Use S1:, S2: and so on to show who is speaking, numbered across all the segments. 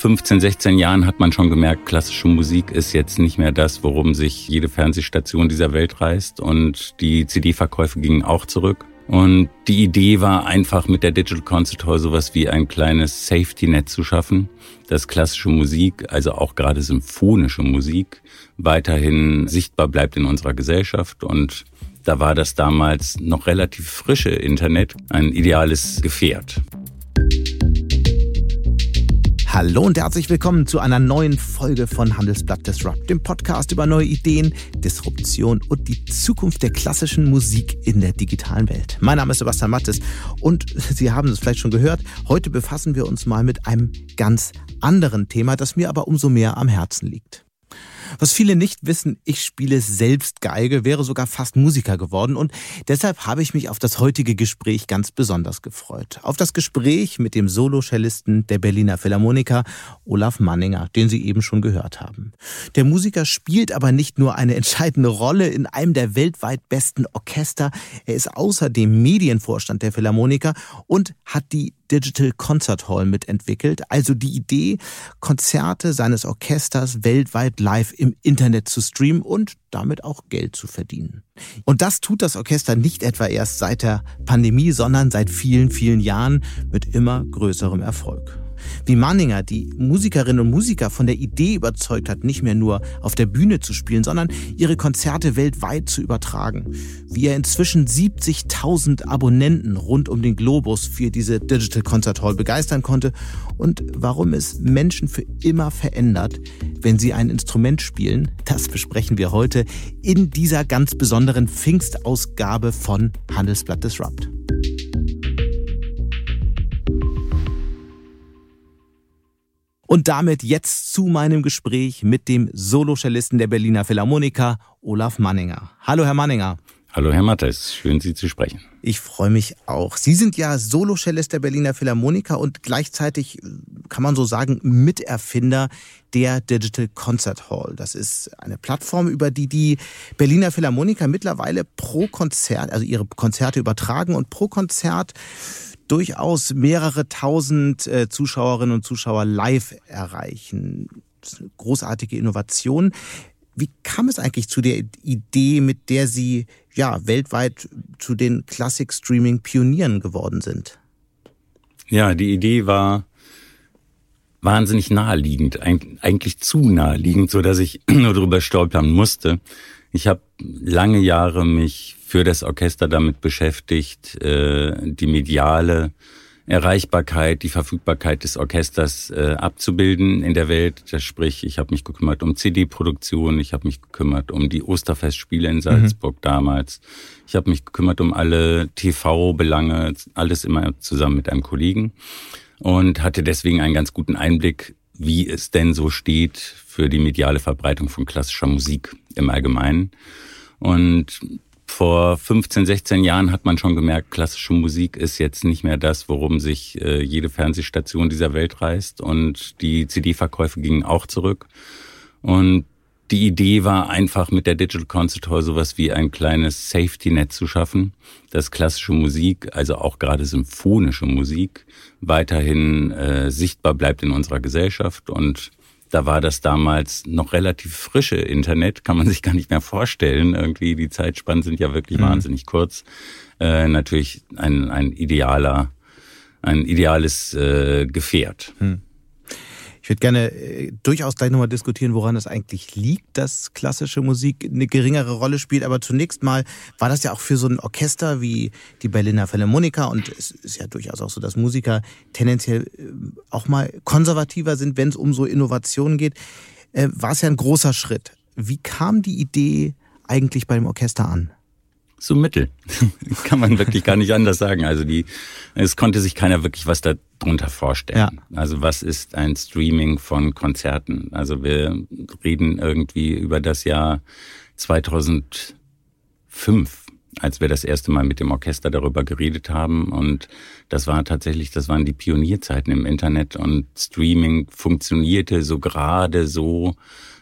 S1: 15, 16 Jahren hat man schon gemerkt, klassische Musik ist jetzt nicht mehr das, worum sich jede Fernsehstation dieser Welt reißt. Und die CD-Verkäufe gingen auch zurück. Und die Idee war einfach mit der Digital Concert Hall sowas wie ein kleines Safety-Net zu schaffen, dass klassische Musik, also auch gerade symphonische Musik, weiterhin sichtbar bleibt in unserer Gesellschaft. Und da war das damals noch relativ frische Internet ein ideales Gefährt.
S2: Hallo und herzlich willkommen zu einer neuen Folge von Handelsblatt Disrupt, dem Podcast über neue Ideen, Disruption und die Zukunft der klassischen Musik in der digitalen Welt. Mein Name ist Sebastian Mattes und Sie haben es vielleicht schon gehört, heute befassen wir uns mal mit einem ganz anderen Thema, das mir aber umso mehr am Herzen liegt. Was viele nicht wissen, ich spiele selbst Geige, wäre sogar fast Musiker geworden und deshalb habe ich mich auf das heutige Gespräch ganz besonders gefreut. Auf das Gespräch mit dem Solo-Cellisten der Berliner Philharmoniker Olaf Manninger, den Sie eben schon gehört haben. Der Musiker spielt aber nicht nur eine entscheidende Rolle in einem der weltweit besten Orchester, er ist außerdem Medienvorstand der Philharmoniker und hat die Digital Concert Hall mitentwickelt, also die Idee, Konzerte seines Orchesters weltweit live im Internet zu streamen und damit auch Geld zu verdienen. Und das tut das Orchester nicht etwa erst seit der Pandemie, sondern seit vielen, vielen Jahren mit immer größerem Erfolg. Wie Manninger die Musikerinnen und Musiker von der Idee überzeugt hat, nicht mehr nur auf der Bühne zu spielen, sondern ihre Konzerte weltweit zu übertragen. Wie er inzwischen 70.000 Abonnenten rund um den Globus für diese Digital Concert Hall begeistern konnte und warum es Menschen für immer verändert, wenn sie ein Instrument spielen, das besprechen wir heute in dieser ganz besonderen Pfingstausgabe von Handelsblatt Disrupt. Und damit jetzt zu meinem Gespräch mit dem Solocellisten der Berliner Philharmoniker, Olaf Manninger. Hallo, Herr Manninger.
S1: Hallo, Herr Mattes. Schön, Sie zu sprechen.
S2: Ich freue mich auch. Sie sind ja Solocellist der Berliner Philharmoniker und gleichzeitig, kann man so sagen, Miterfinder der Digital Concert Hall. Das ist eine Plattform, über die die Berliner Philharmoniker mittlerweile pro Konzert, also ihre Konzerte übertragen und pro Konzert durchaus mehrere tausend äh, Zuschauerinnen und Zuschauer live erreichen. Das ist eine großartige Innovation. Wie kam es eigentlich zu der Idee, mit der Sie ja weltweit zu den Classic Streaming Pionieren geworden sind?
S1: Ja, die Idee war wahnsinnig naheliegend, eigentlich zu naheliegend, so dass ich nur darüber stolpern musste. Ich habe lange Jahre mich für das Orchester damit beschäftigt, äh, die mediale Erreichbarkeit, die Verfügbarkeit des Orchesters äh, abzubilden in der Welt. Das sprich, ich habe mich gekümmert um CD-Produktion, ich habe mich gekümmert um die Osterfestspiele in Salzburg mhm. damals, ich habe mich gekümmert um alle TV-Belange, alles immer zusammen mit einem Kollegen und hatte deswegen einen ganz guten Einblick, wie es denn so steht für die mediale Verbreitung von klassischer Musik im Allgemeinen. Und vor 15, 16 Jahren hat man schon gemerkt, klassische Musik ist jetzt nicht mehr das, worum sich äh, jede Fernsehstation dieser Welt reißt. Und die CD-Verkäufe gingen auch zurück. Und die Idee war einfach mit der Digital Concert Hall sowas wie ein kleines Safety-Net zu schaffen, dass klassische Musik, also auch gerade symphonische Musik, weiterhin äh, sichtbar bleibt in unserer Gesellschaft und da war das damals noch relativ frische Internet, kann man sich gar nicht mehr vorstellen. Irgendwie die Zeitspannen sind ja wirklich mhm. wahnsinnig kurz. Äh, natürlich ein, ein idealer, ein ideales äh, Gefährt. Mhm.
S2: Ich würde gerne äh, durchaus gleich nochmal diskutieren, woran es eigentlich liegt, dass klassische Musik eine geringere Rolle spielt. Aber zunächst mal war das ja auch für so ein Orchester wie die Berliner Philharmoniker und es ist ja durchaus auch so, dass Musiker tendenziell äh, auch mal konservativer sind, wenn es um so Innovationen geht, äh, war es ja ein großer Schritt. Wie kam die Idee eigentlich beim Orchester an?
S1: So mittel. Kann man wirklich gar nicht anders sagen. Also die, es konnte sich keiner wirklich was darunter vorstellen. Ja. Also was ist ein Streaming von Konzerten? Also wir reden irgendwie über das Jahr 2005, als wir das erste Mal mit dem Orchester darüber geredet haben. Und das war tatsächlich, das waren die Pionierzeiten im Internet und Streaming funktionierte so gerade so,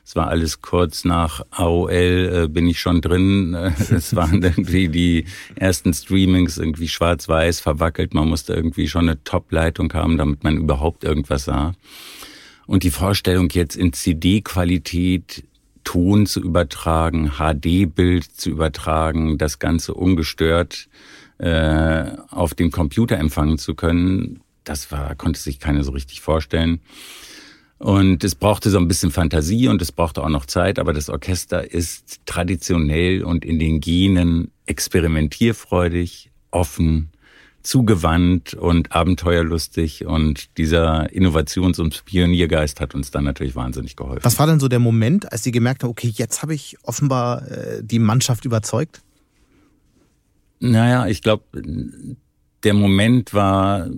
S1: es war alles kurz nach AOL, äh, bin ich schon drin. Es waren irgendwie die ersten Streamings irgendwie schwarz-weiß verwackelt. Man musste irgendwie schon eine Top-Leitung haben, damit man überhaupt irgendwas sah. Und die Vorstellung jetzt in CD-Qualität Ton zu übertragen, HD-Bild zu übertragen, das Ganze ungestört äh, auf dem Computer empfangen zu können, das war, konnte sich keiner so richtig vorstellen. Und es brauchte so ein bisschen Fantasie und es brauchte auch noch Zeit, aber das Orchester ist traditionell und in den Genen experimentierfreudig, offen, zugewandt und abenteuerlustig und dieser Innovations- und Pioniergeist hat uns dann natürlich wahnsinnig geholfen.
S2: Was war denn so der Moment, als Sie gemerkt haben, okay, jetzt habe ich offenbar äh, die Mannschaft überzeugt?
S1: Naja, ich glaube, der Moment war,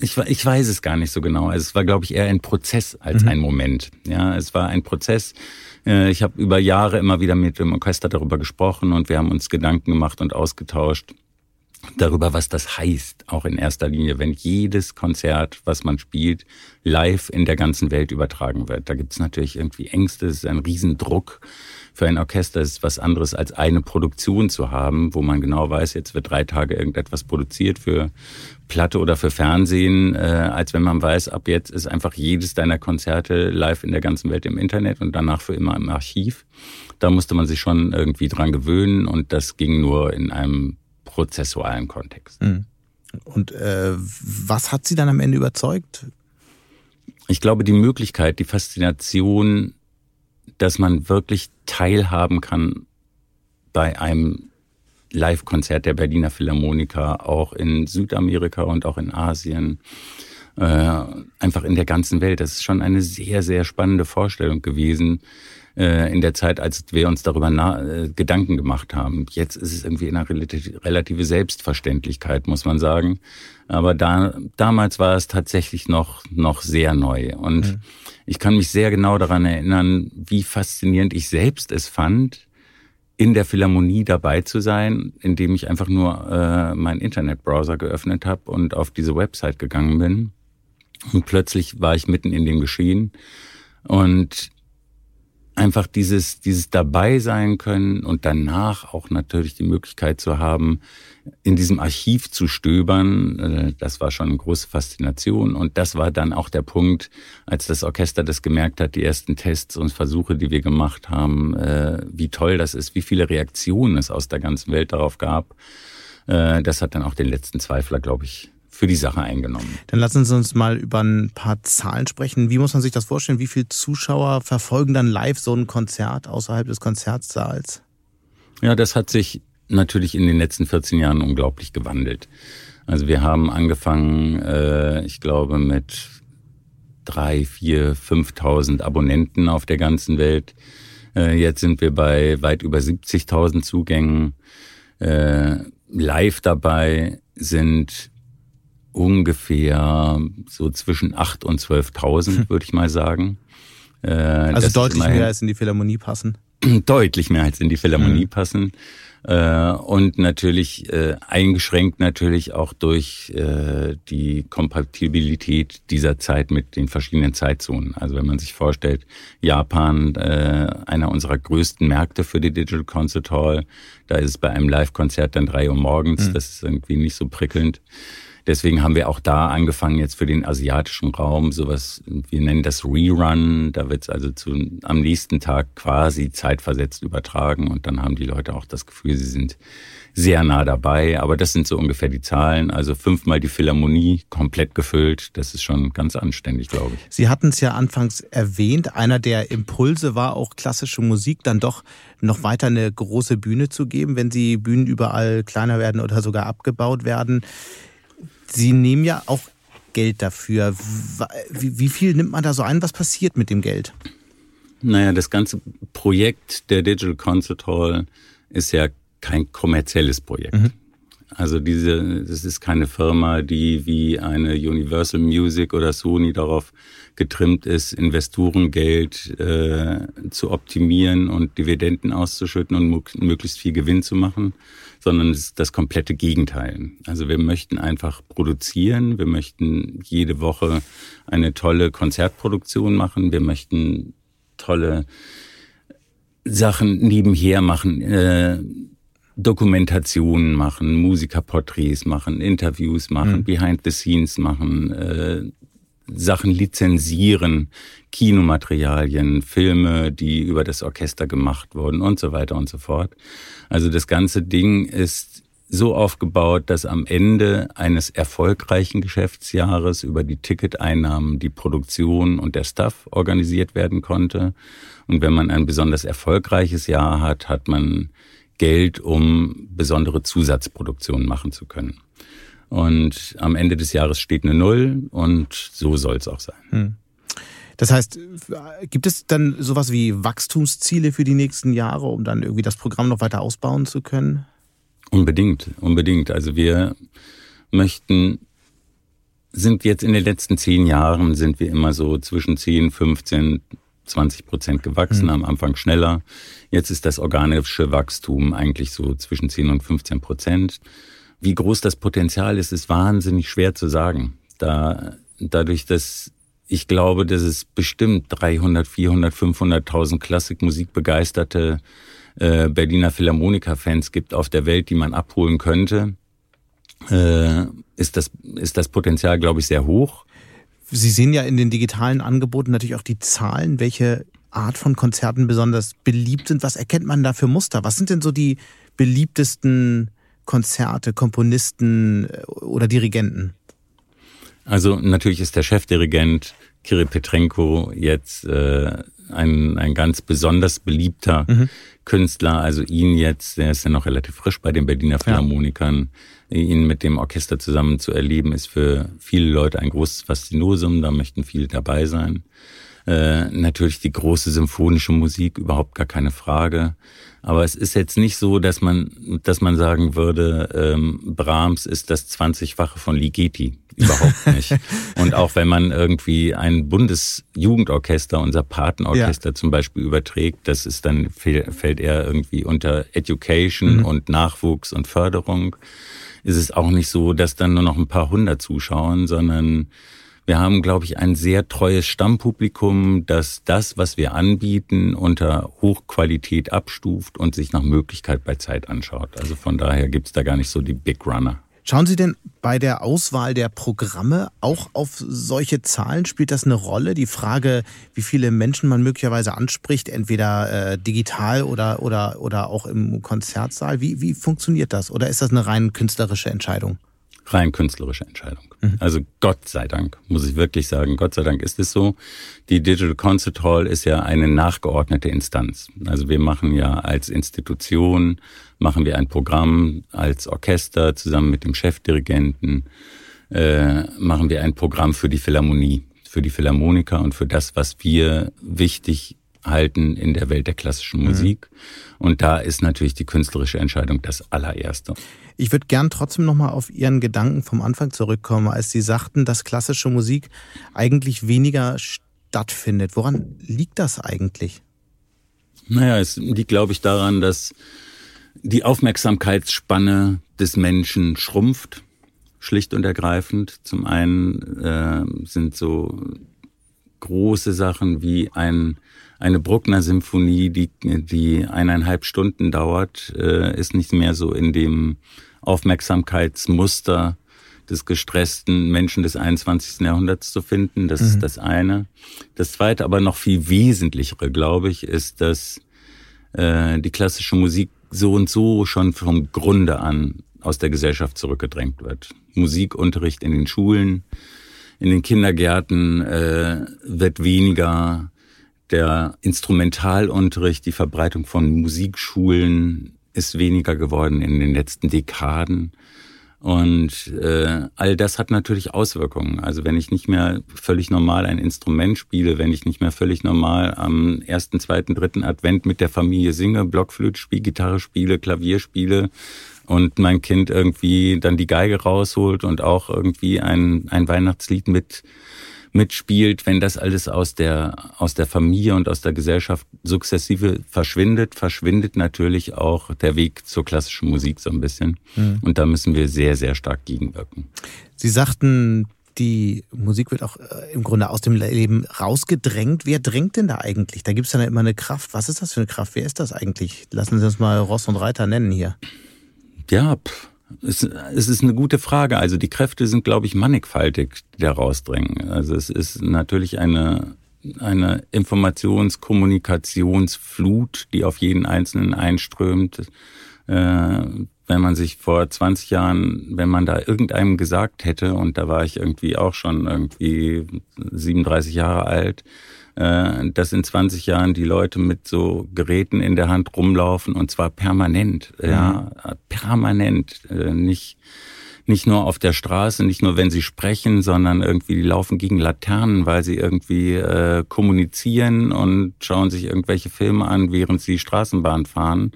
S1: ich, ich weiß es gar nicht so genau. Also es war, glaube ich, eher ein Prozess als mhm. ein Moment. Ja, es war ein Prozess. Äh, ich habe über Jahre immer wieder mit dem Orchester darüber gesprochen und wir haben uns Gedanken gemacht und ausgetauscht darüber, was das heißt, auch in erster Linie, wenn jedes Konzert, was man spielt, live in der ganzen Welt übertragen wird. Da gibt es natürlich irgendwie Ängste, es ist ein Riesendruck. Für ein Orchester ist es was anderes, als eine Produktion zu haben, wo man genau weiß, jetzt wird drei Tage irgendetwas produziert für Platte oder für Fernsehen, äh, als wenn man weiß, ab jetzt ist einfach jedes deiner Konzerte live in der ganzen Welt im Internet und danach für immer im Archiv. Da musste man sich schon irgendwie dran gewöhnen und das ging nur in einem prozessualen Kontext. Mhm.
S2: Und äh, was hat Sie dann am Ende überzeugt?
S1: Ich glaube, die Möglichkeit, die Faszination, dass man wirklich teilhaben kann bei einem Live-Konzert der Berliner Philharmoniker, auch in Südamerika und auch in Asien, äh, einfach in der ganzen Welt. Das ist schon eine sehr, sehr spannende Vorstellung gewesen, äh, in der Zeit, als wir uns darüber äh, Gedanken gemacht haben. Jetzt ist es irgendwie eine relative Selbstverständlichkeit, muss man sagen. Aber da, damals war es tatsächlich noch, noch sehr neu. Und mhm. ich kann mich sehr genau daran erinnern, wie faszinierend ich selbst es fand, in der Philharmonie dabei zu sein, indem ich einfach nur äh, meinen Internetbrowser geöffnet habe und auf diese Website gegangen bin. Und plötzlich war ich mitten in dem Geschehen. Und einfach dieses, dieses dabei sein können und danach auch natürlich die Möglichkeit zu haben, in diesem Archiv zu stöbern, äh, das war schon eine große Faszination. Und das war dann auch der Punkt, als das Orchester das gemerkt hat, die ersten Tests und Versuche, die wir gemacht haben, äh, wie toll das ist, wie viele Reaktionen es aus der ganzen Welt darauf gab. Äh, das hat dann auch den letzten Zweifler, glaube ich, für die Sache eingenommen.
S2: Dann lassen Sie uns mal über ein paar Zahlen sprechen. Wie muss man sich das vorstellen? Wie viele Zuschauer verfolgen dann live so ein Konzert außerhalb des Konzertsaals?
S1: Ja, das hat sich natürlich in den letzten 14 Jahren unglaublich gewandelt. Also wir haben angefangen, äh, ich glaube, mit drei, vier, 5.000 Abonnenten auf der ganzen Welt. Äh, jetzt sind wir bei weit über 70.000 Zugängen. Äh, live dabei sind ungefähr so zwischen 8.000 und 12.000, hm. würde ich mal sagen.
S2: Äh, also deutlich mehr als in die Philharmonie passen?
S1: Deutlich mehr als in die Philharmonie mhm. passen. Äh, und natürlich äh, eingeschränkt natürlich auch durch äh, die Kompatibilität dieser Zeit mit den verschiedenen Zeitzonen. Also wenn man sich vorstellt, Japan, äh, einer unserer größten Märkte für die Digital Concert Hall, da ist es bei einem Live-Konzert dann drei Uhr morgens, mhm. das ist irgendwie nicht so prickelnd. Deswegen haben wir auch da angefangen, jetzt für den asiatischen Raum sowas, wir nennen das Rerun. Da wird es also zu, am nächsten Tag quasi zeitversetzt übertragen und dann haben die Leute auch das Gefühl, sie sind sehr nah dabei. Aber das sind so ungefähr die Zahlen. Also fünfmal die Philharmonie komplett gefüllt. Das ist schon ganz anständig, glaube ich.
S2: Sie hatten es ja anfangs erwähnt. Einer der Impulse war auch klassische Musik dann doch noch weiter eine große Bühne zu geben, wenn sie Bühnen überall kleiner werden oder sogar abgebaut werden. Sie nehmen ja auch Geld dafür. Wie, viel nimmt man da so ein? Was passiert mit dem Geld?
S1: Naja, das ganze Projekt der Digital Concert Hall ist ja kein kommerzielles Projekt. Mhm. Also diese, das ist keine Firma, die wie eine Universal Music oder Sony darauf getrimmt ist, Investorengeld äh, zu optimieren und Dividenden auszuschütten und möglichst viel Gewinn zu machen, sondern es ist das komplette Gegenteil. Also wir möchten einfach produzieren, wir möchten jede Woche eine tolle Konzertproduktion machen, wir möchten tolle Sachen nebenher machen. Äh, Dokumentationen machen, Musikerporträts machen, Interviews machen, mhm. Behind the Scenes machen, äh, Sachen lizenzieren, Kinomaterialien, Filme, die über das Orchester gemacht wurden und so weiter und so fort. Also das ganze Ding ist so aufgebaut, dass am Ende eines erfolgreichen Geschäftsjahres über die Ticketeinnahmen die Produktion und der Staff organisiert werden konnte. Und wenn man ein besonders erfolgreiches Jahr hat, hat man Geld, um besondere Zusatzproduktionen machen zu können. Und am Ende des Jahres steht eine Null und so soll es auch sein. Hm.
S2: Das heißt, gibt es dann sowas wie Wachstumsziele für die nächsten Jahre, um dann irgendwie das Programm noch weiter ausbauen zu können?
S1: Unbedingt, unbedingt. Also wir möchten, sind jetzt in den letzten zehn Jahren, sind wir immer so zwischen 10, 15, 20 Prozent gewachsen, mhm. am Anfang schneller. Jetzt ist das organische Wachstum eigentlich so zwischen 10 und 15 Prozent. Wie groß das Potenzial ist, ist wahnsinnig schwer zu sagen. Da, dadurch, dass ich glaube, dass es bestimmt 300, 400, 500.000 Klassikmusikbegeisterte äh, Berliner Philharmoniker-Fans gibt auf der Welt, die man abholen könnte, äh, ist, das, ist das Potenzial, glaube ich, sehr hoch.
S2: Sie sehen ja in den digitalen Angeboten natürlich auch die Zahlen, welche Art von Konzerten besonders beliebt sind. Was erkennt man da für Muster? Was sind denn so die beliebtesten Konzerte, Komponisten äh, oder Dirigenten?
S1: Also natürlich ist der Chefdirigent Kirill Petrenko jetzt äh, ein, ein ganz besonders beliebter mhm. Künstler. Also ihn jetzt, der ist ja noch relativ frisch bei den Berliner Philharmonikern, ja. ihn mit dem Orchester zusammen zu erleben, ist für viele Leute ein großes Faszinosum. Da möchten viele dabei sein. Äh, natürlich die große symphonische Musik, überhaupt gar keine Frage. Aber es ist jetzt nicht so, dass man, dass man sagen würde, ähm, Brahms ist das 20-fache von Ligeti. Überhaupt nicht. Und auch wenn man irgendwie ein Bundesjugendorchester, unser Patenorchester ja. zum Beispiel überträgt, das ist dann, fällt eher irgendwie unter Education mhm. und Nachwuchs und Förderung, ist es auch nicht so, dass dann nur noch ein paar hundert zuschauen, sondern wir haben, glaube ich, ein sehr treues Stammpublikum, das das, was wir anbieten, unter Hochqualität abstuft und sich nach Möglichkeit bei Zeit anschaut. Also von daher gibt's da gar nicht so die Big Runner.
S2: Schauen Sie denn bei der Auswahl der Programme auch auf solche Zahlen? Spielt das eine Rolle? Die Frage, wie viele Menschen man möglicherweise anspricht, entweder äh, digital oder, oder, oder auch im Konzertsaal. Wie, wie funktioniert das? Oder ist das eine rein künstlerische Entscheidung?
S1: Rein künstlerische Entscheidung. Mhm. Also Gott sei Dank, muss ich wirklich sagen, Gott sei Dank ist es so. Die Digital Concert Hall ist ja eine nachgeordnete Instanz. Also wir machen ja als Institution, machen wir ein Programm als Orchester zusammen mit dem Chefdirigenten, äh, machen wir ein Programm für die Philharmonie, für die Philharmoniker und für das, was wir wichtig halten in der Welt der klassischen mhm. Musik. Mhm. Und da ist natürlich die künstlerische Entscheidung das allererste.
S2: Ich würde gern trotzdem nochmal auf Ihren Gedanken vom Anfang zurückkommen, als Sie sagten, dass klassische Musik eigentlich weniger stattfindet. Woran liegt das eigentlich?
S1: Naja, es liegt, glaube ich, daran, dass die Aufmerksamkeitsspanne des Menschen schrumpft, schlicht und ergreifend. Zum einen äh, sind so große Sachen wie ein eine Bruckner Symphonie, die, die eineinhalb Stunden dauert, äh, ist nicht mehr so in dem Aufmerksamkeitsmuster des gestressten Menschen des 21. Jahrhunderts zu finden. Das mhm. ist das eine. Das zweite, aber noch viel wesentlichere, glaube ich, ist, dass äh, die klassische Musik so und so schon vom Grunde an aus der Gesellschaft zurückgedrängt wird. Musikunterricht in den Schulen, in den Kindergärten äh, wird weniger der Instrumentalunterricht, die Verbreitung von Musikschulen ist weniger geworden in den letzten Dekaden. Und äh, all das hat natürlich Auswirkungen. Also wenn ich nicht mehr völlig normal ein Instrument spiele, wenn ich nicht mehr völlig normal am ersten, zweiten, dritten Advent mit der Familie singe, Blockflöte spiele, Gitarre spiele, Klavier spiele und mein Kind irgendwie dann die Geige rausholt und auch irgendwie ein, ein Weihnachtslied mit mitspielt, wenn das alles aus der, aus der Familie und aus der Gesellschaft sukzessive verschwindet, verschwindet natürlich auch der Weg zur klassischen Musik so ein bisschen. Mhm. Und da müssen wir sehr, sehr stark gegenwirken.
S2: Sie sagten, die Musik wird auch äh, im Grunde aus dem Leben rausgedrängt. Wer drängt denn da eigentlich? Da gibt es dann immer eine Kraft. Was ist das für eine Kraft? Wer ist das eigentlich? Lassen Sie uns mal Ross und Reiter nennen hier.
S1: Ja, pff Es, es ist eine gute Frage. Also die Kräfte sind, glaube ich, mannigfaltig, die da rausdrängen. Also es ist natürlich eine, eine Informations-, Kommunikationsflut, die auf jeden Einzelnen einströmt. Äh, wenn man sich vor 20 Jahren, wenn man da irgendeinem gesagt hätte, und da war ich irgendwie auch schon irgendwie 37 Jahre alt, dass in 20 Jahren die Leute mit so Geräten in der Hand rumlaufen und zwar permanent, mhm. ja, permanent, äh, nicht nicht nur auf der Straße, nicht nur wenn sie sprechen, sondern irgendwie die laufen gegen Laternen, weil sie irgendwie äh, kommunizieren und schauen sich irgendwelche Filme an, während sie Straßenbahn fahren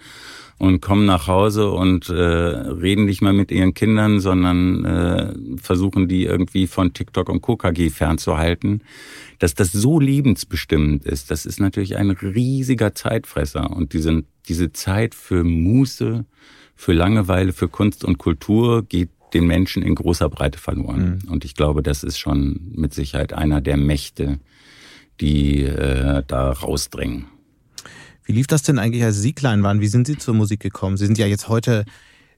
S1: und kommen nach Hause und äh, reden nicht mehr mit ihren Kindern, sondern äh, versuchen die irgendwie von TikTok und KKG fernzuhalten. Dass das so lebensbestimmend ist, das ist natürlich ein riesiger Zeitfresser. Und diese, diese Zeit für Muße, für Langeweile, für Kunst und Kultur geht den Menschen in großer Breite verloren. Mhm. Und ich glaube, das ist schon mit Sicherheit einer der Mächte, die äh, da rausdringen.
S2: Wie lief das denn eigentlich, als Sie klein waren? Wie sind Sie zur Musik gekommen? Sie sind ja jetzt heute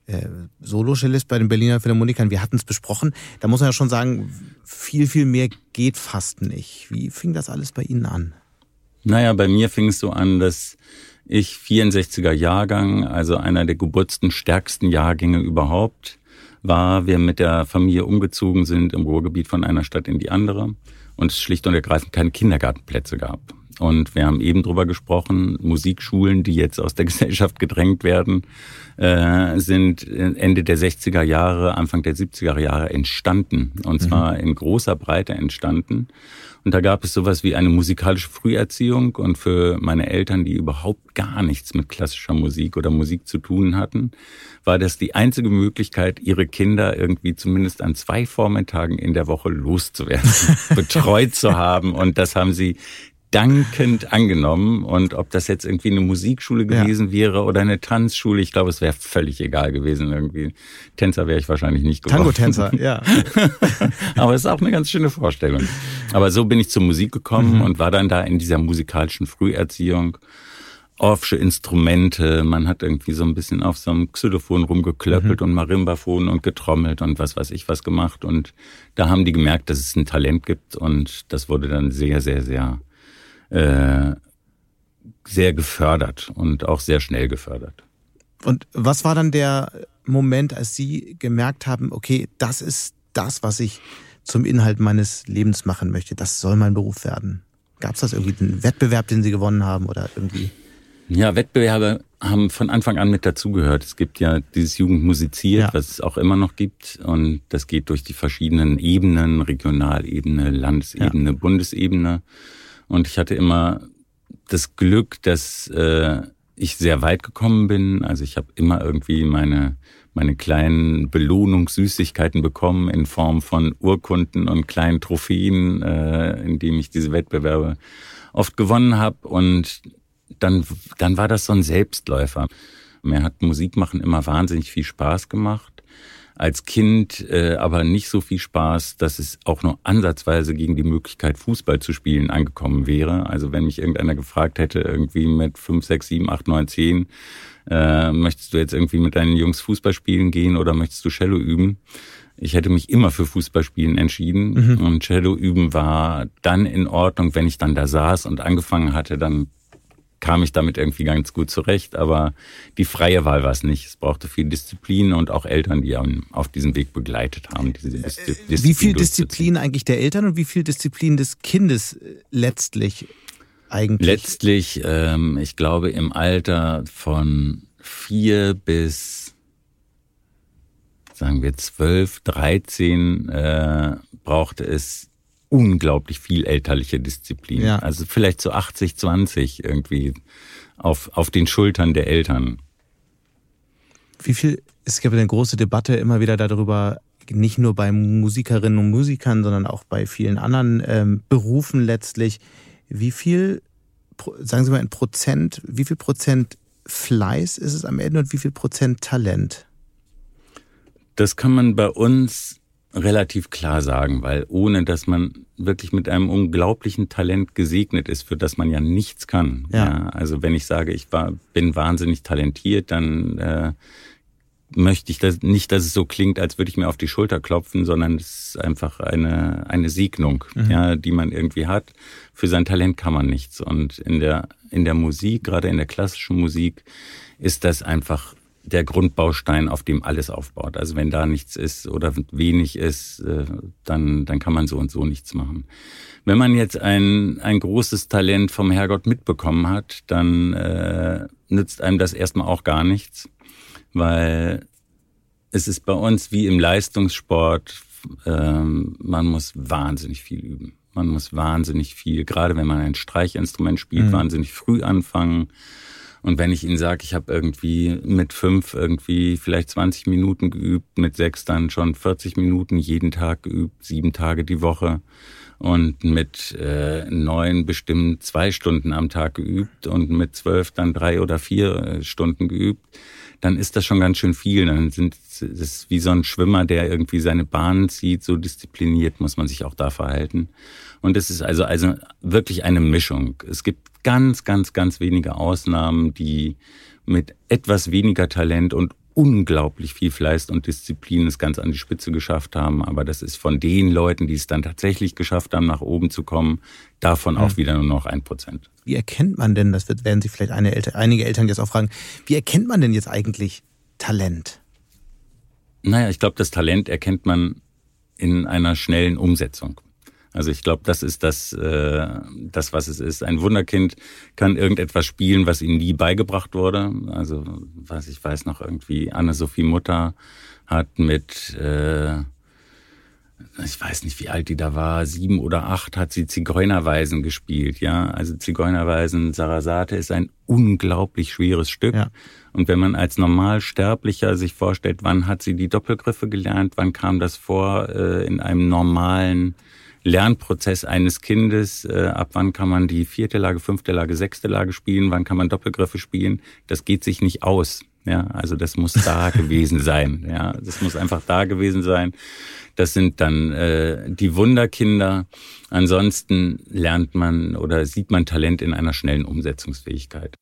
S2: äh, Solo-Cellist bei den Berliner Philharmonikern. Wir hatten es besprochen. Da muss man ja schon sagen, viel, viel mehr geht fast nicht. Wie fing das alles bei Ihnen an?
S1: Naja, bei mir fing es so an, dass ich 64er Jahrgang, also einer der geburtstenstärksten Jahrgänge überhaupt, war, wir mit der Familie umgezogen sind im Ruhrgebiet von einer Stadt in die andere und es schlicht und ergreifend keine Kindergartenplätze gab. Und wir haben eben drüber gesprochen, Musikschulen, die jetzt aus der Gesellschaft gedrängt werden, äh, sind Ende der 60er Jahre, Anfang der 70er Jahre entstanden. Und mhm. zwar in großer Breite entstanden. Und da gab es sowas wie eine musikalische Früherziehung. Und für meine Eltern, die überhaupt gar nichts mit klassischer Musik oder Musik zu tun hatten, war das die einzige Möglichkeit, ihre Kinder irgendwie zumindest an zwei Vormittagen in der Woche loszuwerden, betreut zu haben. Und das haben sie dankend angenommen. Und ob das jetzt irgendwie eine Musikschule gewesen ja. wäre oder eine Tanzschule, ich glaube, es wäre völlig egal gewesen irgendwie. Tänzer wäre ich wahrscheinlich nicht geworden.
S2: Tango-Tänzer, ja.
S1: Aber es ist auch eine ganz schöne Vorstellung. Aber so bin ich zur Musik gekommen mhm. und war dann da in dieser musikalischen Früherziehung. Orffsche Instrumente, man hat irgendwie so ein bisschen auf so einem Xylophon rumgeklöppelt mhm. und Marimbaphon und getrommelt und was weiß ich was gemacht. Und da haben die gemerkt, dass es ein Talent gibt und das wurde dann sehr, sehr, sehr äh, sehr gefördert und auch sehr schnell gefördert.
S2: Und was war dann der Moment, als Sie gemerkt haben, okay, das ist das, was ich zum Inhalt meines Lebens machen möchte, das soll mein Beruf werden? Gab es das irgendwie einen Wettbewerb, den Sie gewonnen haben oder irgendwie?
S1: Ja, Wettbewerbe haben von Anfang an mit dazugehört. Es gibt ja dieses Jugendmusiziert, ja. was es auch immer noch gibt. Und das geht durch die verschiedenen Ebenen, Regionalebene, Landesebene, ja. Bundesebene. Und ich hatte immer das Glück, dass äh, ich sehr weit gekommen bin. Also ich habe immer irgendwie meine meine kleinen Belohnungssüßigkeiten bekommen in Form von Urkunden und kleinen Trophäen, äh, indem ich diese Wettbewerbe oft gewonnen habe. Und dann, dann war das so ein Selbstläufer. Mir hat Musik machen immer wahnsinnig viel Spaß gemacht als Kind äh, aber nicht so viel Spaß, dass es auch nur ansatzweise gegen die Möglichkeit, Fußball zu spielen, angekommen wäre. Also wenn mich irgendeiner gefragt hätte, irgendwie mit 5, 6, 7, 8, 9, 10, äh, möchtest du jetzt irgendwie mit deinen Jungs Fußball spielen gehen oder möchtest du Cello üben? Ich hätte mich immer für Fußballspielen entschieden mhm. und Cello üben war dann in Ordnung, wenn ich dann da saß und angefangen hatte, dann kam ich damit irgendwie ganz gut zurecht, aber die freie Wahl war es nicht. Es brauchte viel Disziplin und auch Eltern, die einen auf diesem Weg begleitet haben. Diese
S2: äh, Disziplin wie viel Disziplin eigentlich der Eltern und wie viel Disziplin des Kindes äh, letztlich eigentlich?
S1: Letztlich, ähm, ich glaube, im Alter von vier bis sagen wir zwölf, dreizehn äh, brauchte es unglaublich viel elterliche Disziplin. Ja. Also vielleicht so 80, 20 irgendwie auf, auf den Schultern der Eltern.
S2: Wie viel, es gibt eine große Debatte immer wieder darüber, nicht nur bei Musikerinnen und Musikern, sondern auch bei vielen anderen ähm, Berufen letztlich. Wie viel, sagen Sie mal in Prozent, wie viel Prozent Fleiß ist es am Ende und wie viel Prozent Talent?
S1: Das kann man bei uns relativ klar sagen, weil ohne dass man wirklich mit einem unglaublichen Talent gesegnet ist, für das man ja nichts kann. Ja. ja also wenn ich sage, ich war, bin wahnsinnig talentiert, dann äh, möchte ich das nicht, dass es so klingt, als würde ich mir auf die Schulter klopfen, sondern es ist einfach eine, eine Segnung, mhm. ja, die man irgendwie hat. Für sein Talent kann man nichts. Und in der, in der Musik, gerade in der klassischen Musik, ist das einfach der Grundbaustein, auf dem alles aufbaut. Also wenn da nichts ist oder wenig ist, äh, dann, dann kann man so und so nichts machen. Wenn man jetzt ein, ein großes Talent vom Herrgott mitbekommen hat, dann äh, nützt einem das erstmal auch gar nichts, weil es ist bei uns wie im Leistungssport, ähm, man muss wahnsinnig viel üben. Man muss wahnsinnig viel, gerade wenn man ein Streichinstrument spielt, mhm. wahnsinnig früh anfangen und wenn ich Ihnen sage, ich habe irgendwie mit fünf irgendwie vielleicht 20 Minuten geübt, mit sechs dann schon 40 Minuten jeden Tag geübt, sieben Tage die Woche und mit äh, neun bestimmt zwei Stunden am Tag geübt und mit zwölf dann drei oder vier äh, Stunden geübt, dann ist das schon ganz schön viel. Dann sind es wie so ein Schwimmer, der irgendwie seine Bahnen zieht, so diszipliniert muss man sich auch da verhalten. Und es ist also also wirklich eine Mischung. Es gibt ganz, ganz, ganz wenige Ausnahmen, die mit etwas weniger Talent und unglaublich viel Fleiß und Disziplin es ganz an die Spitze geschafft haben. Aber das ist von den Leuten, die es dann tatsächlich geschafft haben, nach oben zu kommen, davon auch wieder nur noch ein Prozent.
S2: Wie erkennt man denn, das werden Sie vielleicht eine Eltern, einige Eltern jetzt auch fragen, wie erkennt man denn jetzt eigentlich Talent?
S1: Naja, ich glaube, das Talent erkennt man in einer schnellen Umsetzung. Also ich glaube, das ist das, äh, das, was es ist. Ein Wunderkind kann irgendetwas spielen, was ihm nie beigebracht wurde. Also was ich weiß noch irgendwie, Anne-Sophie Mutter hat mit, äh, ich weiß nicht, wie alt die da war, sieben oder acht, hat sie Zigeunerweisen gespielt. Ja, also Zigeunerweisen, Sarasate ist ein unglaublich schweres Stück. Ja. Und wenn man als Normalsterblicher sich vorstellt, wann hat sie die Doppelgriffe gelernt, wann kam das vor äh, in einem normalen Lernprozess eines Kindes, äh, ab wann kann man die vierte Lage, fünfte Lage, sechste Lage spielen, wann kann man Doppelgriffe spielen, das geht sich nicht aus. Ja, also das muss da gewesen sein. Ja, das muss einfach da gewesen sein. Das sind dann äh, die Wunderkinder. Ansonsten lernt man oder sieht man Talent in einer schnellen Umsetzungsfähigkeit.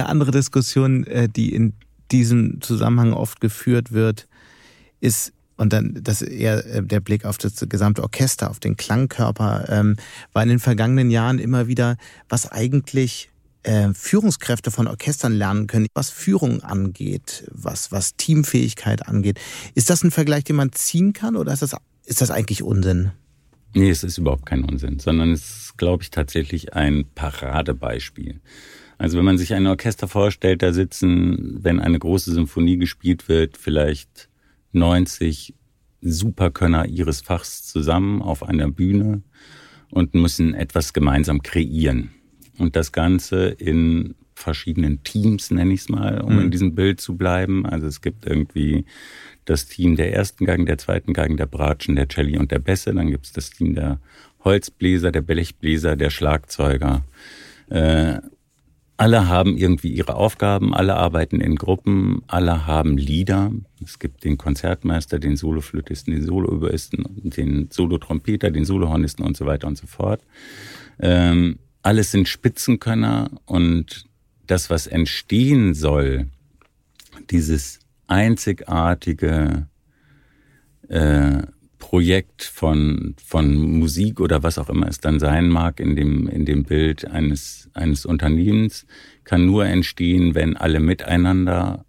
S2: Eine andere Diskussion, äh, die in diesem Zusammenhang oft geführt wird, ist, und dann das eher äh, der Blick auf das gesamte Orchester, auf den Klangkörper, ähm, war in den vergangenen Jahren immer wieder, was eigentlich äh, Führungskräfte von Orchestern lernen können, was Führung angeht, was, was Teamfähigkeit angeht. Ist das ein Vergleich, den man ziehen kann oder ist das, ist das eigentlich Unsinn?
S1: Nee, es ist überhaupt kein Unsinn, sondern es ist, glaube ich, tatsächlich ein Paradebeispiel. Also wenn man sich ein Orchester vorstellt, da sitzen, wenn eine große Symphonie gespielt wird, vielleicht 90 Superkönner ihres Fachs zusammen auf einer Bühne und müssen etwas gemeinsam kreieren. Und das Ganze in verschiedenen Teams, nenne ich es mal, um mhm. in diesem Bild zu bleiben. Also es gibt irgendwie das Team der ersten Geigen, der zweiten Geigen, der Bratschen, der Celli und der Bässe. Dann gibt es das Team der Holzbläser, der Blechbläser, der Schlagzeuger. Äh, alle haben irgendwie ihre Aufgaben, alle arbeiten in Gruppen, alle haben Lieder. Es gibt den Konzertmeister, den Soloflötisten, den Soloüberisten, den Solotrompeter, den Solohornisten und so weiter und so fort. Ähm, alles sind Spitzenkönner und das, was entstehen soll, dieses einzigartige äh, Projekt von, von Musik oder was auch immer es dann sein mag in dem, in dem Bild eines, eines Unternehmens, kann nur entstehen, wenn alle miteinander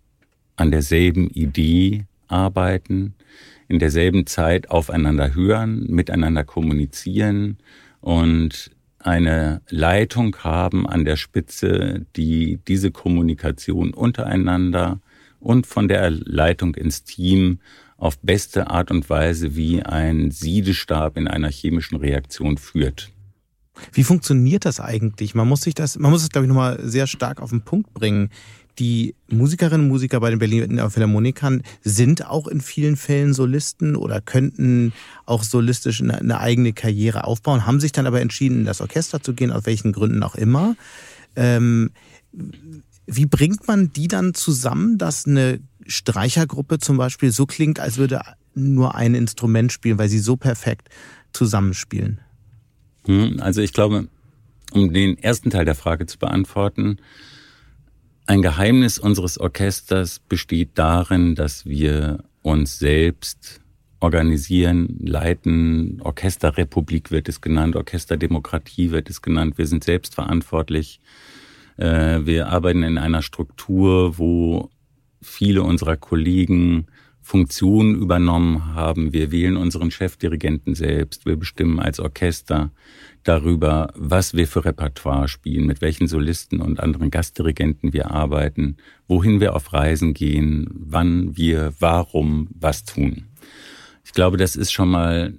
S1: an derselben Idee arbeiten, in derselben Zeit aufeinander hören, miteinander kommunizieren und eine Leitung haben an der Spitze, die diese Kommunikation untereinander und von der Leitung ins Team auf beste Art und Weise wie ein Siedestab in einer chemischen Reaktion führt.
S2: Wie funktioniert das eigentlich? Man muss sich das, man muss es, glaube ich, nochmal sehr stark auf den Punkt bringen. die Musikerinnen und Musiker bei den Berliner Philharmonikern sind auch in vielen Fällen Solisten oder könnten auch solistisch eine, eigene Karriere aufbauen, haben sich dann aber entschieden, in das Orchester zu gehen, aus welchen Gründen auch immer. Ähm, wie bringt man die dann zusammen, dass eine Streichergruppe zum Beispiel so klingt, als würde nur ein Instrument spielen, weil sie so perfekt zusammenspielen?
S1: Hm, also ich glaube, um den ersten Teil der Frage zu beantworten, ein Geheimnis unseres Orchesters besteht darin, dass wir uns selbst organisieren, leiten. Orchesterrepublik wird es genannt, Orchesterdemokratie wird es genannt. Wir sind selbstverantwortlich. Äh, wir arbeiten in einer Struktur, wo viele unserer Kollegen Funktionen übernommen haben. Wir wählen unseren Chefdirigenten selbst. Wir bestimmen als Orchester darüber, was wir für Repertoire spielen, mit welchen Solisten und anderen Gastdirigenten wir arbeiten, wohin wir auf Reisen gehen, wann wir warum was tun. Ich glaube, das ist schon mal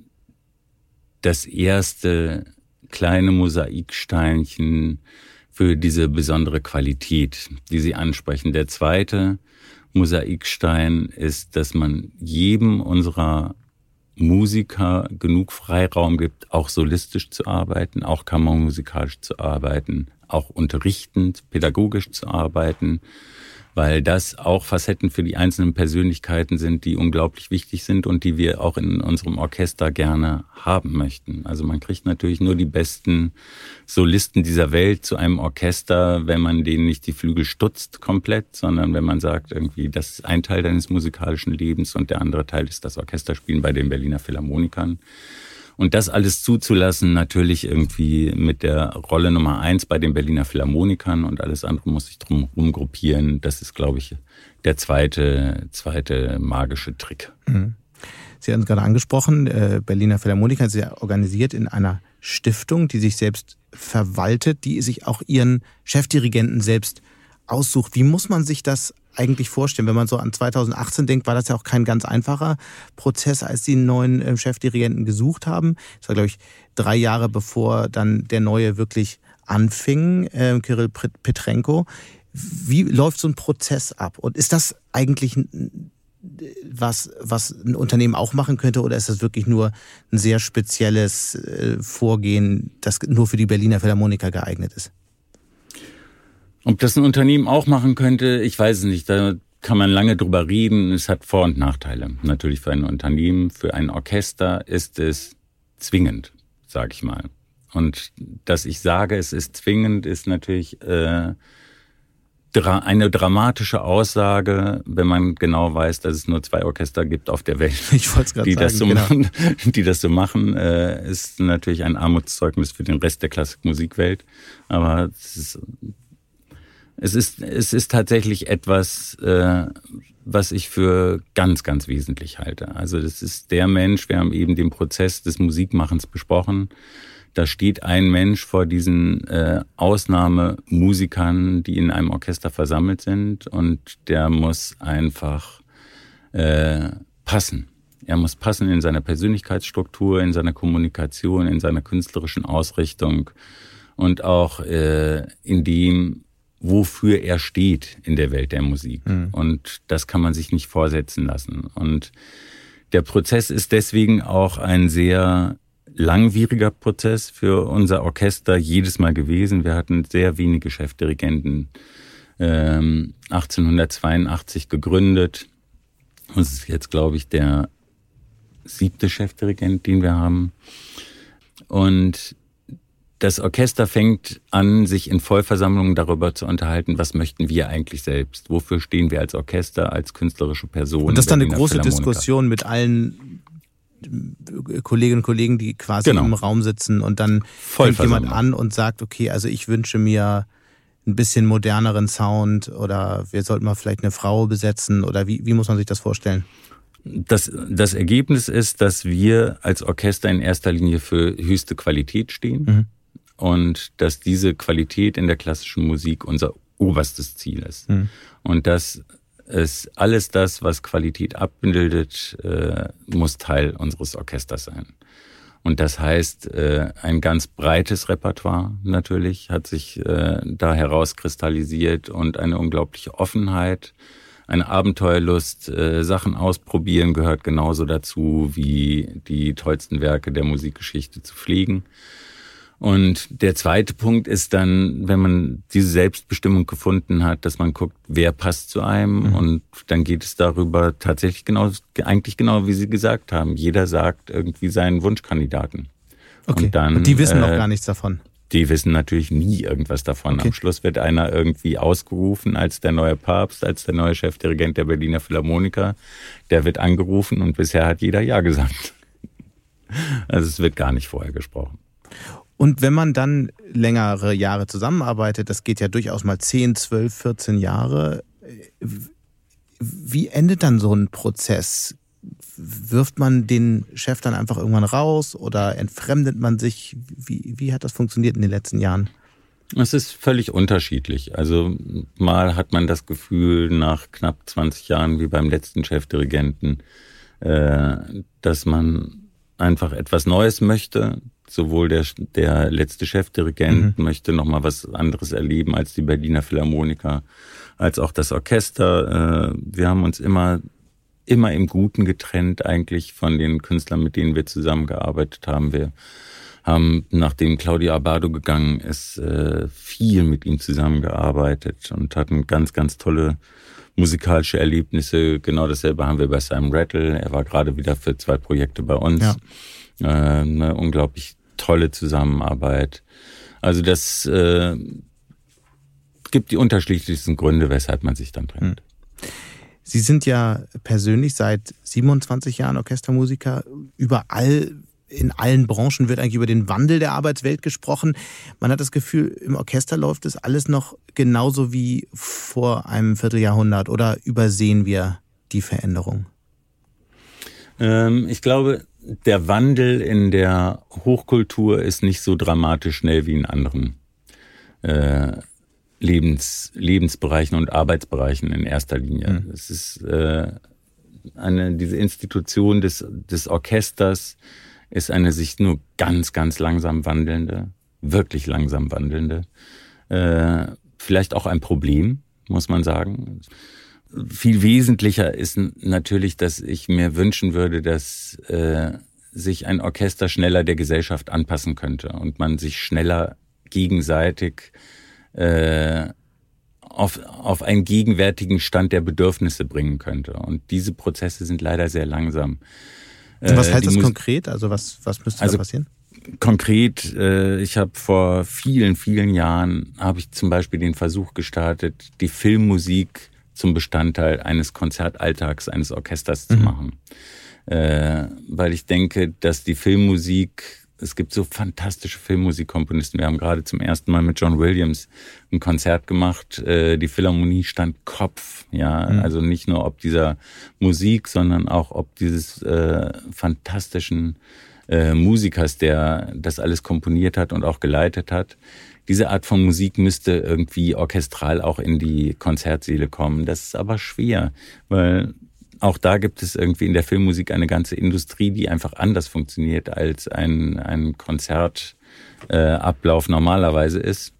S1: das erste kleine Mosaiksteinchen für diese besondere Qualität, die Sie ansprechen. Der zweite Mosaikstein ist, dass man jedem unserer Musiker genug Freiraum gibt, auch solistisch zu arbeiten, auch kammermusikalisch zu arbeiten, auch unterrichtend, pädagogisch zu arbeiten weil das auch Facetten für die einzelnen Persönlichkeiten sind, die unglaublich wichtig sind und die wir auch in unserem Orchester gerne haben möchten. Also man kriegt natürlich nur die besten Solisten dieser Welt zu einem Orchester, wenn man denen nicht die Flügel stutzt komplett, sondern wenn man sagt, irgendwie, das ist ein Teil deines musikalischen Lebens und der andere Teil ist das Orchesterspielen bei den Berliner Philharmonikern. Und das alles zuzulassen, natürlich irgendwie mit der Rolle Nummer eins bei den Berliner Philharmonikern und alles andere muss ich drum rumgruppieren. Das ist, glaube ich, der zweite, zweite magische Trick. Mhm.
S2: Sie haben es gerade angesprochen, äh, Berliner Philharmoniker sind ja organisiert in einer Stiftung, die sich selbst verwaltet, die sich auch ihren Chefdirigenten selbst aussucht. Wie muss man sich das eigentlich vorstellen? Wenn man so an 2018 denkt, war das ja auch kein ganz einfacher Prozess, als die neuen äh, Chefdirigenten gesucht haben. Das war, glaube ich, drei Jahre bevor dann der neue wirklich anfing, äh, Kirill Petrenko. Wie läuft so ein Prozess ab? Und ist das eigentlich was, was ein Unternehmen auch machen könnte, oder ist das wirklich nur ein sehr spezielles äh, Vorgehen, das nur für die Berliner Philharmoniker geeignet ist?
S1: Ob das ein Unternehmen auch machen könnte, ich weiß es nicht. Da kann man lange drüber reden. Es hat Vor- und Nachteile. Natürlich für ein Unternehmen, für ein Orchester ist es zwingend, sage ich mal. Und dass ich sage, es ist zwingend, ist natürlich äh, eine dramatische Aussage, wenn man genau weiß, dass es nur zwei Orchester gibt auf der Welt,
S2: die, sagen,
S1: das so genau. machen, die das so machen, äh, ist natürlich ein Armutszeugnis für den Rest der Klassikmusikwelt. Aber es ist es ist, es ist tatsächlich etwas, äh, was ich für ganz, ganz wesentlich halte. Also das ist der Mensch, wir haben eben den Prozess des Musikmachens besprochen. Da steht ein Mensch vor diesen äh, Ausnahmemusikern, die in einem Orchester versammelt sind und der muss einfach äh, passen. Er muss passen in seiner Persönlichkeitsstruktur, in seiner Kommunikation, in seiner künstlerischen Ausrichtung und auch äh, in dem, wofür er steht in der Welt der Musik. Mhm. Und das kann man sich nicht vorsetzen lassen. Und der Prozess ist deswegen auch ein sehr langwieriger Prozess für unser Orchester jedes Mal gewesen. Wir hatten sehr wenige Chefdirigenten. Ähm, 1882 gegründet. Und es ist jetzt, glaube ich, der siebte Chefdirigent, den wir haben. Und das Orchester fängt an, sich in Vollversammlungen darüber zu unterhalten, was möchten wir eigentlich selbst? Wofür stehen wir als Orchester, als künstlerische Person?
S2: Und das ist dann eine große Diskussion mit allen Kolleginnen und Kollegen, die quasi genau. im Raum sitzen und dann fängt jemand an und sagt, okay, also ich wünsche mir ein bisschen moderneren Sound oder wir sollten mal vielleicht eine Frau besetzen oder wie, wie muss man sich das vorstellen?
S1: Das, das Ergebnis ist, dass wir als Orchester in erster Linie für höchste Qualität stehen. Mhm und dass diese Qualität in der klassischen Musik unser oberstes Ziel ist. Mhm. Und dass es alles das, was Qualität abbildet, äh, muss Teil unseres Orchesters sein. Und das heißt, äh, ein ganz breites Repertoire natürlich hat sich äh, da herauskristallisiert und eine unglaubliche Offenheit, eine Abenteuerlust, äh, Sachen ausprobieren gehört genauso dazu, wie die tollsten Werke der Musikgeschichte zu pflegen. Und der zweite Punkt ist dann, wenn man diese Selbstbestimmung gefunden hat, dass man guckt, wer passt zu einem. Mhm. Und dann geht es darüber tatsächlich genau, eigentlich genau, wie Sie gesagt haben. Jeder sagt irgendwie seinen Wunschkandidaten.
S2: Okay. Und dann, Und die wissen äh, noch gar nichts davon.
S1: Die wissen natürlich nie irgendwas davon. Okay. Am Schluss wird einer irgendwie ausgerufen als der neue Papst, als der neue Chefdirigent der Berliner Philharmoniker. Der wird angerufen und bisher hat jeder Ja gesagt. Also es wird gar nicht vorher gesprochen.
S2: Und wenn man dann längere Jahre zusammenarbeitet, das geht ja durchaus mal 10, 12, 14 Jahre, wie endet dann so ein Prozess? Wirft man den Chef dann einfach irgendwann raus oder entfremdet man sich? Wie, wie hat das funktioniert in den letzten Jahren?
S1: Es ist völlig unterschiedlich. Also mal hat man das Gefühl nach knapp 20 Jahren wie beim letzten Chefdirigenten, äh, dass man einfach etwas Neues möchte, sowohl der, der letzte Chefdirigent mhm. möchte noch mal was anderes erleben als die Berliner Philharmoniker, als auch das Orchester. Äh, wir haben uns immer immer im Guten getrennt eigentlich von den Künstlern, mit denen wir zusammengearbeitet haben. Wir haben, nachdem Claudia Abado gegangen ist, äh, viel mit ihm zusammengearbeitet und hatten ganz, ganz tolle musikalische Erlebnisse. Genau dasselbe haben wir bei Simon Rattle. Er war gerade wieder für zwei Projekte bei uns. Ja. Äh, eine unglaublich tolle Zusammenarbeit. Also das äh, gibt die unterschiedlichsten Gründe, weshalb man sich dann trennt. Hm.
S2: Sie sind ja persönlich seit 27 Jahren Orchestermusiker. Überall, in allen Branchen wird eigentlich über den Wandel der Arbeitswelt gesprochen. Man hat das Gefühl, im Orchester läuft es alles noch genauso wie vor einem Vierteljahrhundert oder übersehen wir die Veränderung?
S1: Ähm, ich glaube, der Wandel in der Hochkultur ist nicht so dramatisch schnell wie in anderen äh, Lebens, Lebensbereichen und Arbeitsbereichen in erster Linie. Mhm. Es ist äh, eine, diese Institution des, des Orchesters ist eine sich nur ganz, ganz langsam wandelnde, wirklich langsam wandelnde. Äh, vielleicht auch ein Problem, muss man sagen viel wesentlicher ist natürlich, dass ich mir wünschen würde, dass äh, sich ein Orchester schneller der Gesellschaft anpassen könnte und man sich schneller gegenseitig äh, auf, auf einen gegenwärtigen Stand der Bedürfnisse bringen könnte. Und diese Prozesse sind leider sehr langsam.
S2: Äh, was heißt das konkret? Also was, was müsste also, da passieren?
S1: Konkret, äh, ich habe vor vielen, vielen Jahren, habe ich zum Beispiel den Versuch gestartet, die Filmmusik zum Bestandteil eines Konzertalltags eines Orchesters mhm. zu machen. Äh, weil ich denke, dass die Filmmusik, es gibt so fantastische Filmmusikkomponisten. Wir haben gerade zum ersten Mal mit John Williams ein Konzert gemacht. Äh, die Philharmonie stand Kopf, ja, mhm. also nicht nur ob dieser Musik, sondern auch ob dieses äh, fantastischen äh, Musikers, der das alles komponiert hat und auch geleitet hat diese Art von Musik müsste irgendwie orchestral auch in die Konzertsäle kommen. Das ist aber schwer, weil auch da gibt es irgendwie in der Filmmusik eine ganze Industrie, die einfach anders funktioniert, als ein, ein Konzertablauf äh, normalerweise ist.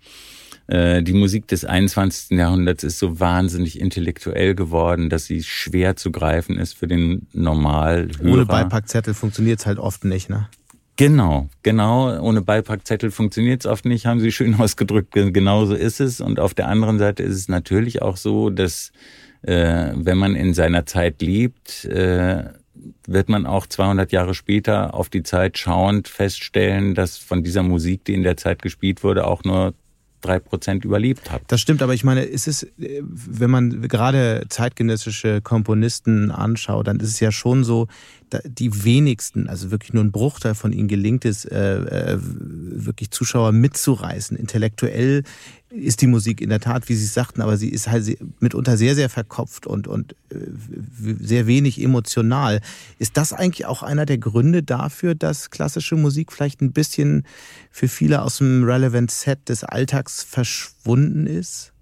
S1: Äh, die Musik des 21. Jahrhunderts ist so wahnsinnig intellektuell geworden, dass sie schwer zu greifen ist für den Normalhörer.
S2: Ohne Beipackzettel funktioniert es halt oft nicht, ne?
S1: Genau, genau. Ohne Beipackzettel funktioniert es oft nicht, haben Sie schön ausgedrückt. Genauso ist es. Und auf der anderen Seite ist es natürlich auch so, dass äh, wenn man in seiner Zeit lebt, äh, wird man auch 200 Jahre später auf die Zeit schauend feststellen, dass von dieser Musik, die in der Zeit gespielt wurde, auch nur drei Prozent überlebt hat.
S2: Das stimmt, aber ich meine, ist es, wenn man gerade zeitgenössische Komponisten anschaut, dann ist es ja schon so, die wenigsten, also wirklich nur ein Bruchteil von ihnen gelingt es, äh, äh, wirklich Zuschauer mitzureißen. Intellektuell ist die Musik in der Tat, wie Sie sagten, aber sie ist halt mitunter sehr, sehr verkopft und, und äh, sehr wenig emotional. Ist das eigentlich auch einer der Gründe dafür, dass klassische Musik vielleicht ein bisschen für viele aus dem Relevant Set des Alltags verschwunden ist?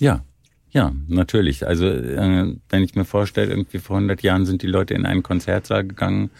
S1: Ja, ja, natürlich. Also äh, wenn ich mir vorstelle, irgendwie vor 100 Jahren sind die Leute in einen Konzertsaal gegangen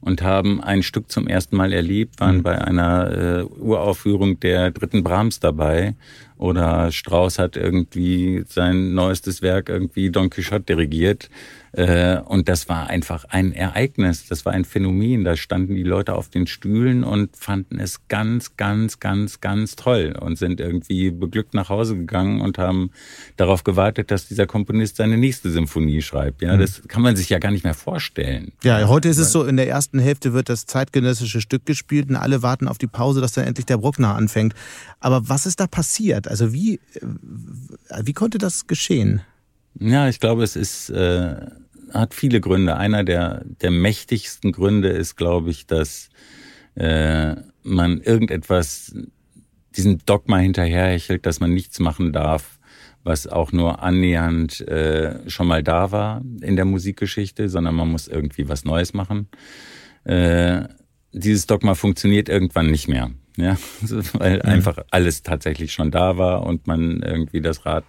S1: und haben ein Stück zum ersten Mal erlebt, waren mhm. bei einer äh, Uraufführung der dritten Brahms dabei oder Strauss hat irgendwie sein neuestes Werk irgendwie Don Quixote dirigiert äh, und das war einfach ein Ereignis, das war ein Phänomen. Da standen die Leute auf den Stühlen und fanden es ganz, ganz, ganz, ganz toll und sind irgendwie beglückt nach Hause gegangen und haben darauf gewartet, dass dieser Komponist seine nächste Symphonie schreibt. Ja, mhm. das kann man sich ja gar nicht mehr vorstellen.
S2: Ja, heute ist es so, in der ersten Hälfte wird das zeitgenössische Stück gespielt und alle warten auf die Pause, dass dann endlich der Bruckner anfängt. Aber was ist da passiert? Also wie, äh, wie konnte das geschehen?
S1: Ja, ich glaube, es ist äh, hat viele Gründe. Einer der der mächtigsten Gründe ist, glaube ich, dass äh, man irgendetwas diesem Dogma hinterherhechelt, dass man nichts machen darf, was auch nur annähernd äh, schon mal da war in der Musikgeschichte, sondern man muss irgendwie was Neues machen. Äh, dieses Dogma funktioniert irgendwann nicht mehr. Ja, weil mhm. einfach alles tatsächlich schon da war und man irgendwie das Rad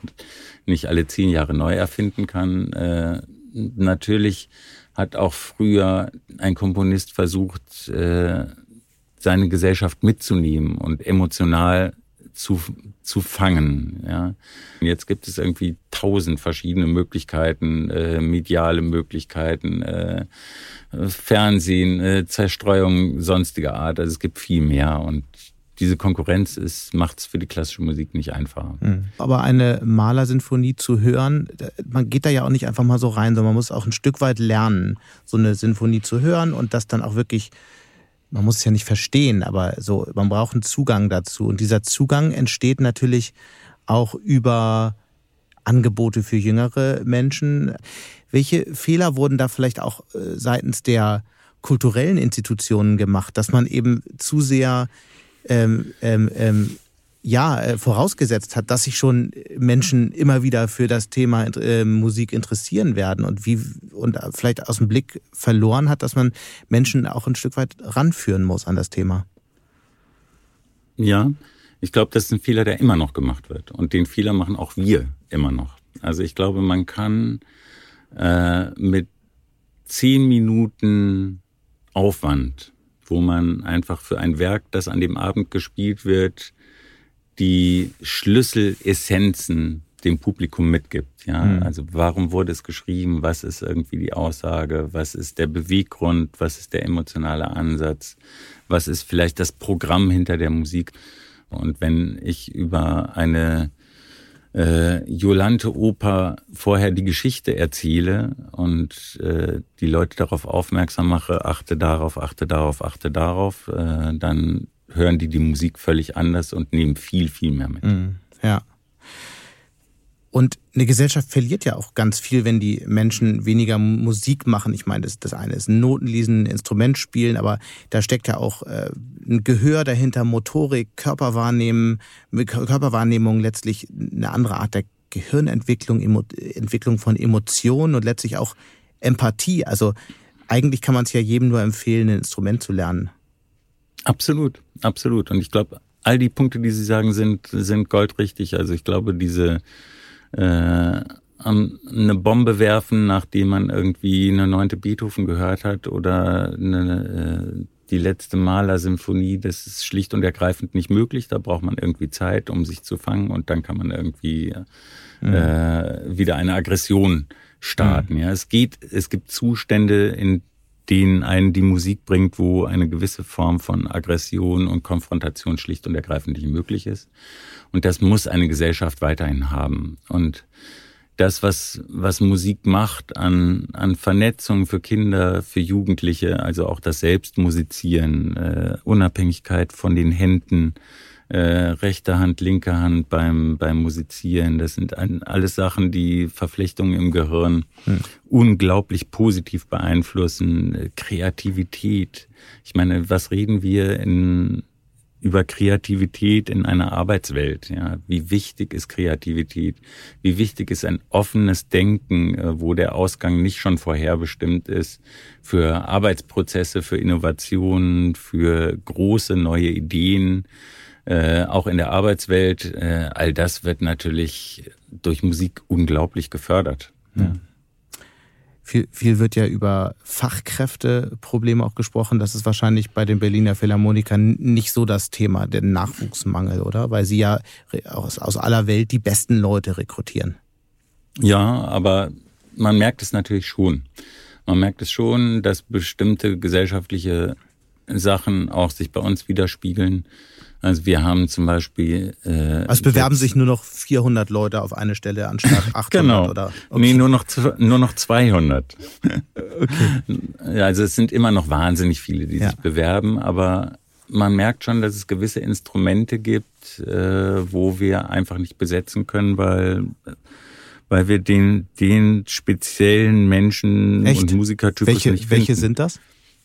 S1: nicht alle zehn Jahre neu erfinden kann. Äh, natürlich hat auch früher ein Komponist versucht, äh, seine Gesellschaft mitzunehmen und emotional zu, zu fangen. Ja. Jetzt gibt es irgendwie tausend verschiedene Möglichkeiten, äh, mediale Möglichkeiten, äh, Fernsehen, äh, Zerstreuung sonstiger Art. Also es gibt viel mehr und diese Konkurrenz macht es für die klassische Musik nicht einfacher.
S2: Mhm. Aber eine Malersinfonie zu hören, man geht da ja auch nicht einfach mal so rein, sondern man muss auch ein Stück weit lernen, so eine Sinfonie zu hören und das dann auch wirklich, man muss es ja nicht verstehen, aber so, man braucht einen Zugang dazu. Und dieser Zugang entsteht natürlich auch über Angebote für jüngere Menschen. Welche Fehler wurden da vielleicht auch äh, seitens der kulturellen Institutionen gemacht, dass man eben zu sehr ähm, ähm, ähm, ja, äh, vorausgesetzt hat, dass sich schon Menschen immer wieder für das Thema äh, Musik interessieren werden und wie und vielleicht aus dem Blick verloren hat, dass man Menschen auch ein Stück weit ranführen muss an das Thema.
S1: Ja, ich glaube, das ist ein Fehler, der immer noch gemacht wird. Und den Fehler machen auch wir immer noch. Also ich glaube, man kann äh, mit zehn Minuten Aufwand wo man einfach für ein Werk, das an dem Abend gespielt wird, die Schlüsselessenzen dem Publikum mitgibt. Ja, mhm. also warum wurde es geschrieben? Was ist irgendwie die Aussage? Was ist der Beweggrund? Was ist der emotionale Ansatz? Was ist vielleicht das Programm hinter der Musik? Und wenn ich über eine äh, Jolante Oper vorher die Geschichte erzähle und äh, die Leute darauf aufmerksam mache, achte darauf, achte darauf, achte darauf, äh, dann hören die die Musik völlig anders und nehmen viel, viel mehr mit. Mm,
S2: ja. Und eine Gesellschaft verliert ja auch ganz viel, wenn die Menschen weniger Musik machen. Ich meine, das, das eine ist Noten lesen, Instrument spielen, aber da steckt ja auch äh, ein Gehör dahinter, Motorik, Körperwahrnehmen, Körperwahrnehmung letztlich eine andere Art der Gehirnentwicklung, Emo Entwicklung von Emotionen und letztlich auch Empathie. Also eigentlich kann man es ja jedem nur empfehlen, ein Instrument zu lernen.
S1: Absolut, absolut. Und ich glaube, all die Punkte, die Sie sagen, sind, sind goldrichtig. Also ich glaube, diese äh, eine Bombe werfen, nachdem man irgendwie eine neunte Beethoven gehört hat oder eine, äh, die letzte Maler-Symphonie, das ist schlicht und ergreifend nicht möglich. Da braucht man irgendwie Zeit, um sich zu fangen und dann kann man irgendwie mhm. äh, wieder eine Aggression starten. Mhm. Ja, es geht, es gibt Zustände, in denen einen die Musik bringt, wo eine gewisse Form von Aggression und Konfrontation schlicht und ergreifend nicht möglich ist. Und das muss eine Gesellschaft weiterhin haben. Und das, was, was Musik macht an, an Vernetzung für Kinder, für Jugendliche, also auch das Selbstmusizieren, äh, Unabhängigkeit von den Händen, äh, rechte Hand, linke Hand beim, beim Musizieren, das sind ein, alles Sachen, die Verflechtungen im Gehirn hm. unglaublich positiv beeinflussen. Kreativität. Ich meine, was reden wir in über Kreativität in einer Arbeitswelt. Ja, wie wichtig ist Kreativität? Wie wichtig ist ein offenes Denken, äh, wo der Ausgang nicht schon vorherbestimmt ist für Arbeitsprozesse, für Innovationen, für große neue Ideen, äh, auch in der Arbeitswelt. Äh, all das wird natürlich durch Musik unglaublich gefördert. Ja.
S2: Viel, viel wird ja über Fachkräfteprobleme auch gesprochen. Das ist wahrscheinlich bei den Berliner Philharmonikern nicht so das Thema, der Nachwuchsmangel, oder? Weil sie ja aus, aus aller Welt die besten Leute rekrutieren.
S1: Ja, aber man merkt es natürlich schon. Man merkt es schon, dass bestimmte gesellschaftliche Sachen auch sich bei uns widerspiegeln. Also wir haben zum Beispiel.
S2: Äh, also bewerben sich nur noch 400 Leute auf eine Stelle anstatt 800
S1: genau.
S2: oder?
S1: Okay. Nee, nur noch nur noch 200. okay. Also es sind immer noch wahnsinnig viele, die ja. sich bewerben, aber man merkt schon, dass es gewisse Instrumente gibt, äh, wo wir einfach nicht besetzen können, weil weil wir den den speziellen Menschen
S2: Echt?
S1: und Musikertypus
S2: welche,
S1: nicht
S2: finden. Welche sind das?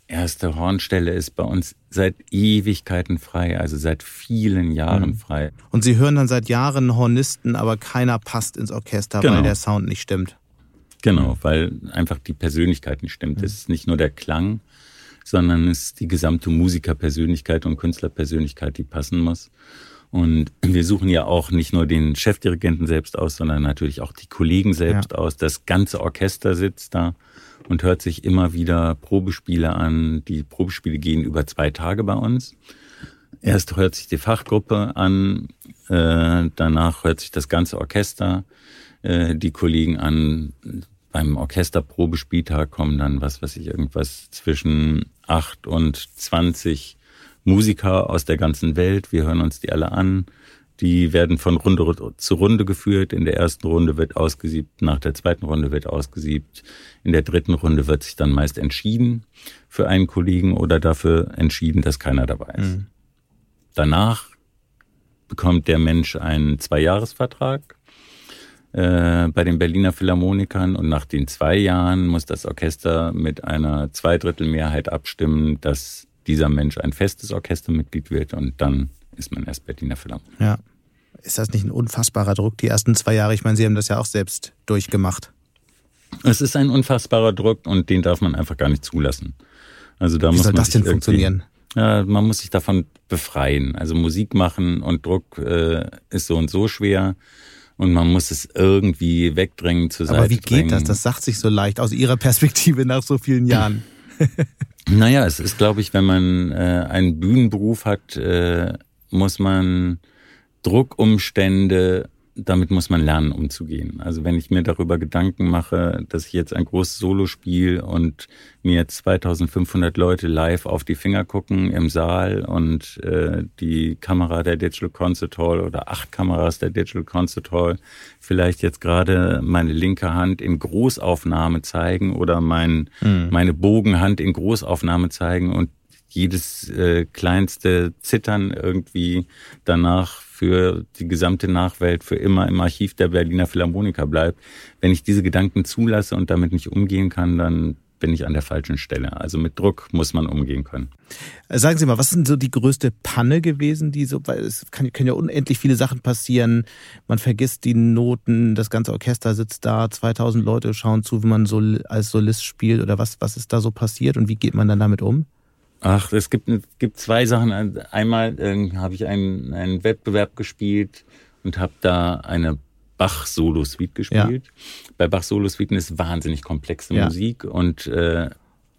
S1: Erste Hornstelle ist bei uns seit Ewigkeiten frei, also seit vielen Jahren mhm. frei.
S2: Und Sie hören dann seit Jahren Hornisten, aber keiner passt ins Orchester, genau. weil der Sound nicht stimmt.
S1: Genau, weil einfach die Persönlichkeit nicht stimmt. Mhm. Es ist nicht nur der Klang, sondern es ist die gesamte Musikerpersönlichkeit und Künstlerpersönlichkeit, die passen muss. Und wir suchen ja auch nicht nur den Chefdirigenten selbst aus, sondern natürlich auch die Kollegen selbst ja. aus. Das ganze Orchester sitzt da und hört sich immer wieder Probespiele an. Die Probespiele gehen über zwei Tage bei uns. Erst hört sich die Fachgruppe an, äh, danach hört sich das ganze Orchester, äh, die Kollegen an. Beim Orchesterprobespieltag kommen dann, was weiß ich, irgendwas zwischen acht und zwanzig Musiker aus der ganzen Welt. Wir hören uns die alle an. Die werden von Runde zu Runde geführt. In der ersten Runde wird ausgesiebt, nach der zweiten Runde wird ausgesiebt. In der dritten Runde wird sich dann meist entschieden für einen Kollegen oder dafür entschieden, dass keiner dabei ist. Mhm. Danach bekommt der Mensch einen Zweijahresvertrag äh, bei den Berliner Philharmonikern und nach den zwei Jahren muss das Orchester mit einer Zweidrittelmehrheit abstimmen, dass dieser Mensch ein festes Orchestermitglied wird und dann ist man erst Berliner Philharmoniker.
S2: Ja. Ist das nicht ein unfassbarer Druck, die ersten zwei Jahre? Ich meine, Sie haben das ja auch selbst durchgemacht.
S1: Es ist ein unfassbarer Druck und den darf man einfach gar nicht zulassen. Also da
S2: Wie
S1: muss
S2: soll
S1: man
S2: das denn funktionieren?
S1: Ja, man muss sich davon befreien. Also Musik machen und Druck äh, ist so und so schwer und man muss es irgendwie wegdrängen zur Seite
S2: Aber wie geht das? Das sagt sich so leicht aus Ihrer Perspektive nach so vielen Jahren.
S1: naja, es ist, glaube ich, wenn man äh, einen Bühnenberuf hat, äh, muss man Druckumstände damit muss man lernen, umzugehen. Also wenn ich mir darüber Gedanken mache, dass ich jetzt ein großes Solo spiele und mir 2500 Leute live auf die Finger gucken im Saal und äh, die Kamera der Digital Concert Hall oder acht Kameras der Digital Concert Hall vielleicht jetzt gerade meine linke Hand in Großaufnahme zeigen oder mein, mhm. meine Bogenhand in Großaufnahme zeigen und jedes äh, kleinste Zittern irgendwie danach für die gesamte Nachwelt für immer im Archiv der Berliner Philharmoniker bleibt. Wenn ich diese Gedanken zulasse und damit nicht umgehen kann, dann bin ich an der falschen Stelle. Also mit Druck muss man umgehen können.
S2: Äh, sagen Sie mal, was sind so die größte Panne gewesen, die so, weil es kann, können ja unendlich viele Sachen passieren. Man vergisst die Noten, das ganze Orchester sitzt da, 2000 Leute schauen zu, wie man so als Solist spielt oder was, was ist da so passiert und wie geht man dann damit um?
S1: Ach, es gibt, es gibt zwei Sachen. Einmal äh, habe ich einen, einen Wettbewerb gespielt und habe da eine Bach-Solo-Suite gespielt. Ja. Bei Bach-Solo-Suiten ist wahnsinnig komplexe ja. Musik und äh,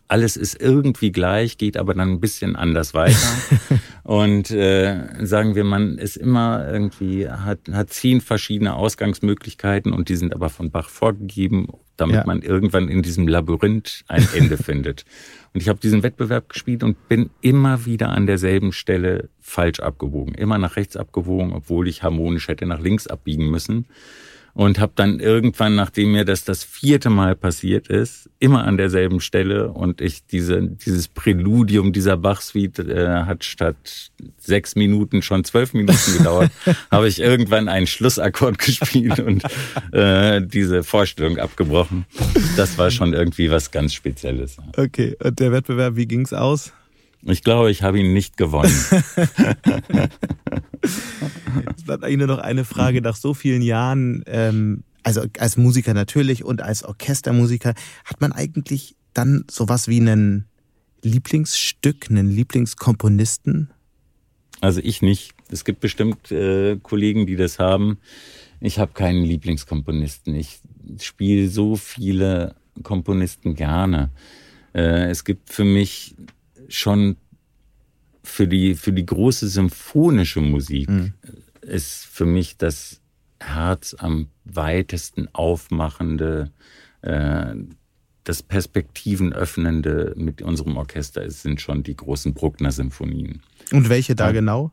S1: alles ist irgendwie gleich, geht aber dann ein bisschen anders weiter. und äh, sagen wir, man ist immer irgendwie, hat, hat zehn verschiedene Ausgangsmöglichkeiten und die sind aber von Bach vorgegeben, damit ja. man irgendwann in diesem Labyrinth ein Ende findet. Und ich habe diesen Wettbewerb gespielt und bin immer wieder an derselben Stelle falsch abgewogen. Immer nach rechts abgewogen, obwohl ich harmonisch hätte nach links abbiegen müssen und habe dann irgendwann, nachdem mir das das vierte Mal passiert ist, immer an derselben Stelle und ich diese dieses Präludium dieser Bach-Suite äh, hat statt sechs Minuten schon zwölf Minuten gedauert, habe ich irgendwann einen Schlussakkord gespielt und äh, diese Vorstellung abgebrochen. Das war schon irgendwie was ganz Spezielles.
S2: Okay, und der Wettbewerb, wie ging's aus?
S1: Ich glaube, ich habe ihn nicht gewonnen.
S2: es bleibt eigentlich nur noch eine Frage nach so vielen Jahren. Ähm, also als Musiker natürlich und als Orchestermusiker hat man eigentlich dann sowas wie einen Lieblingsstück, einen Lieblingskomponisten?
S1: Also ich nicht. Es gibt bestimmt äh, Kollegen, die das haben. Ich habe keinen Lieblingskomponisten. Ich spiele so viele Komponisten gerne. Äh, es gibt für mich schon für die, für die große symphonische Musik mhm. ist für mich das Herz am weitesten aufmachende, äh, das Perspektiven öffnende mit unserem Orchester ist, sind schon die großen Bruckner-Symphonien.
S2: Und welche da ja. genau?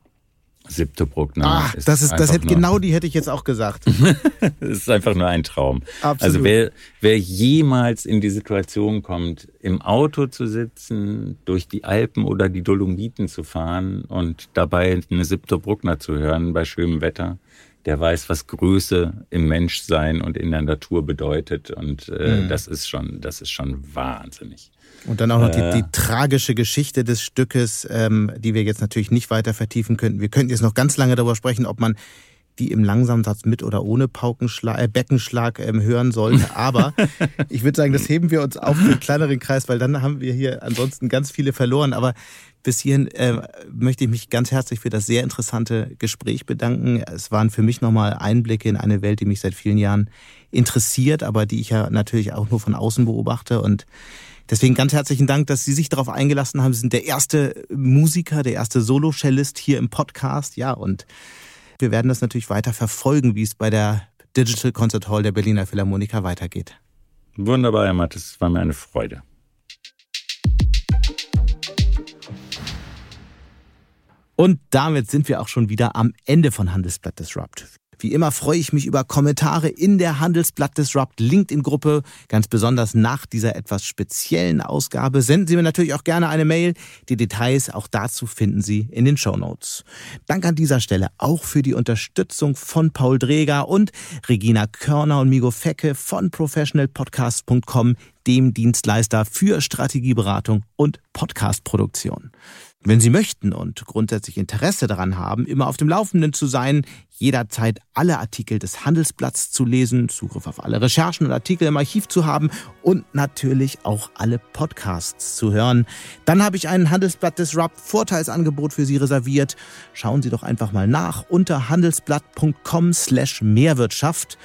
S1: Siebte Bruckner.
S2: Ach, das ist, das hätte genau die hätte ich jetzt auch gesagt.
S1: das ist einfach nur ein Traum. Absolut. Also wer, wer jemals in die Situation kommt, im Auto zu sitzen, durch die Alpen oder die Dolomiten zu fahren und dabei eine Siebte Bruckner zu hören bei schönem Wetter, der weiß, was Größe im Menschsein und in der Natur bedeutet. Und äh, mhm. das ist schon, das ist schon wahnsinnig.
S2: Und dann auch noch äh, die, die, tragische Geschichte des Stückes, ähm, die wir jetzt natürlich nicht weiter vertiefen könnten. Wir könnten jetzt noch ganz lange darüber sprechen, ob man die im Langsamsatz mit oder ohne Paukenschlag, äh, Beckenschlag ähm, hören sollte. Aber ich würde sagen, das heben wir uns auf für einen kleineren Kreis, weil dann haben wir hier ansonsten ganz viele verloren. Aber bis hierhin äh, möchte ich mich ganz herzlich für das sehr interessante Gespräch bedanken. Es waren für mich nochmal Einblicke in eine Welt, die mich seit vielen Jahren interessiert, aber die ich ja natürlich auch nur von außen beobachte. Und deswegen ganz herzlichen Dank, dass Sie sich darauf eingelassen haben. Sie sind der erste Musiker, der erste Solo-Cellist hier im Podcast. Ja, und wir werden das natürlich weiter verfolgen, wie es bei der Digital Concert Hall der Berliner Philharmoniker weitergeht.
S1: Wunderbar, Herr Mattes. Es war mir eine Freude.
S2: Und damit sind wir auch schon wieder am Ende von Handelsblatt Disrupt. Wie immer freue ich mich über Kommentare in der Handelsblatt Disrupt LinkedIn-Gruppe, ganz besonders nach dieser etwas speziellen Ausgabe. Senden Sie mir natürlich auch gerne eine Mail. Die Details auch dazu finden Sie in den Show Notes. Dank an dieser Stelle auch für die Unterstützung von Paul Dreger und Regina Körner und Migo Fecke von professionalpodcast.com, dem Dienstleister für Strategieberatung und Podcastproduktion. Wenn Sie möchten und grundsätzlich Interesse daran haben, immer auf dem Laufenden zu sein, jederzeit alle Artikel des Handelsblatts zu lesen, Zugriff auf alle Recherchen und Artikel im Archiv zu haben und natürlich auch alle Podcasts zu hören, dann habe ich einen Handelsblatt Disrupt Vorteilsangebot für Sie reserviert. Schauen Sie doch einfach mal nach unter handelsblatt.com slash Mehrwirtschaft.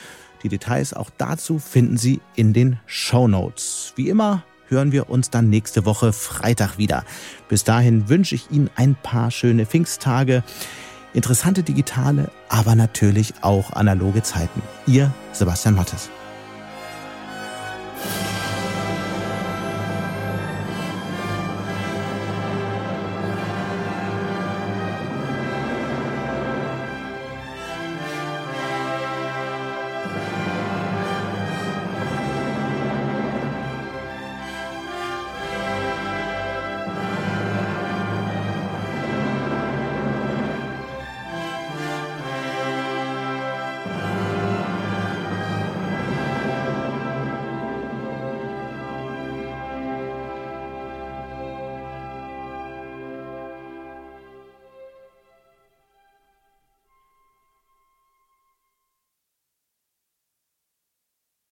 S2: Die Details auch dazu finden Sie in den Show Notes. Wie immer hören wir uns dann nächste Woche Freitag wieder. Bis dahin wünsche ich Ihnen ein paar schöne Pfingsttage, interessante digitale, aber natürlich auch analoge Zeiten. Ihr Sebastian Mattes.